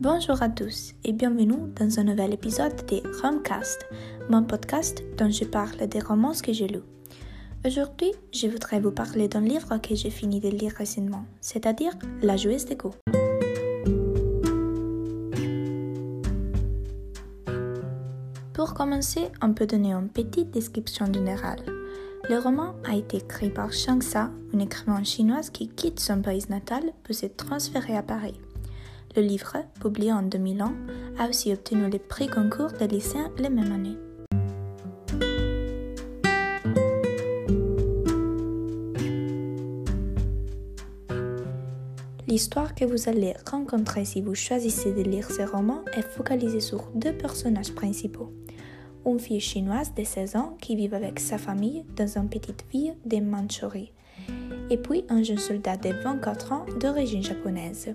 Bonjour à tous et bienvenue dans un nouvel épisode de Romcast, mon podcast dont je parle des romans que j'ai lus. Aujourd'hui, je voudrais vous parler d'un livre que j'ai fini de lire récemment, c'est-à-dire La joueuse de Go. Pour commencer, on peut donner une petite description générale. Le roman a été écrit par Shang Sa, une écrivaine chinoise qui quitte son pays natal pour se transférer à Paris. Le livre, publié en 2001, a aussi obtenu le prix concours de lycéens la même année. L'histoire que vous allez rencontrer si vous choisissez de lire ce roman est focalisée sur deux personnages principaux. Une fille chinoise de 16 ans qui vit avec sa famille dans une petite ville de Mandchourie, et puis un jeune soldat de 24 ans d'origine japonaise.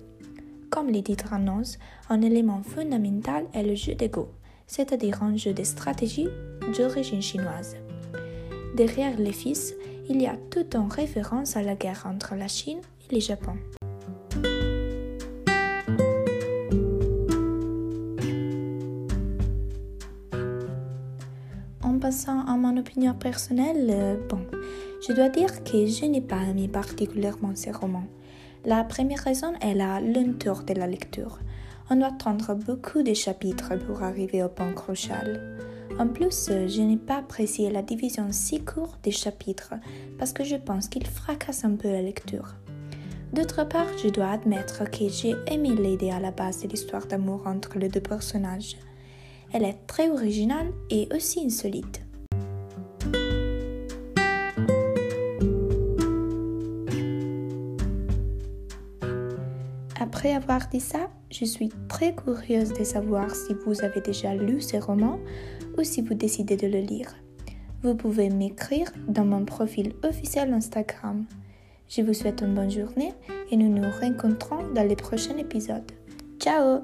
Comme les titres annoncent, un élément fondamental est le jeu de Go, c'est-à-dire un jeu de stratégie d'origine chinoise. Derrière les fils, il y a toute une référence à la guerre entre la Chine et le Japon. En passant à mon opinion personnelle, euh, je dois dire que je n'ai pas aimé particulièrement ces romans. La première raison est la lenteur de la lecture. On doit attendre beaucoup de chapitres pour arriver au point crucial. En plus, je n'ai pas apprécié la division si courte des chapitres parce que je pense qu'il fracasse un peu la lecture. D'autre part, je dois admettre que j'ai aimé l'idée à la base de l'histoire d'amour entre les deux personnages. Elle est très originale et aussi insolite. Après avoir dit ça, je suis très curieuse de savoir si vous avez déjà lu ce roman ou si vous décidez de le lire. Vous pouvez m'écrire dans mon profil officiel Instagram. Je vous souhaite une bonne journée et nous nous rencontrons dans les prochains épisodes. Ciao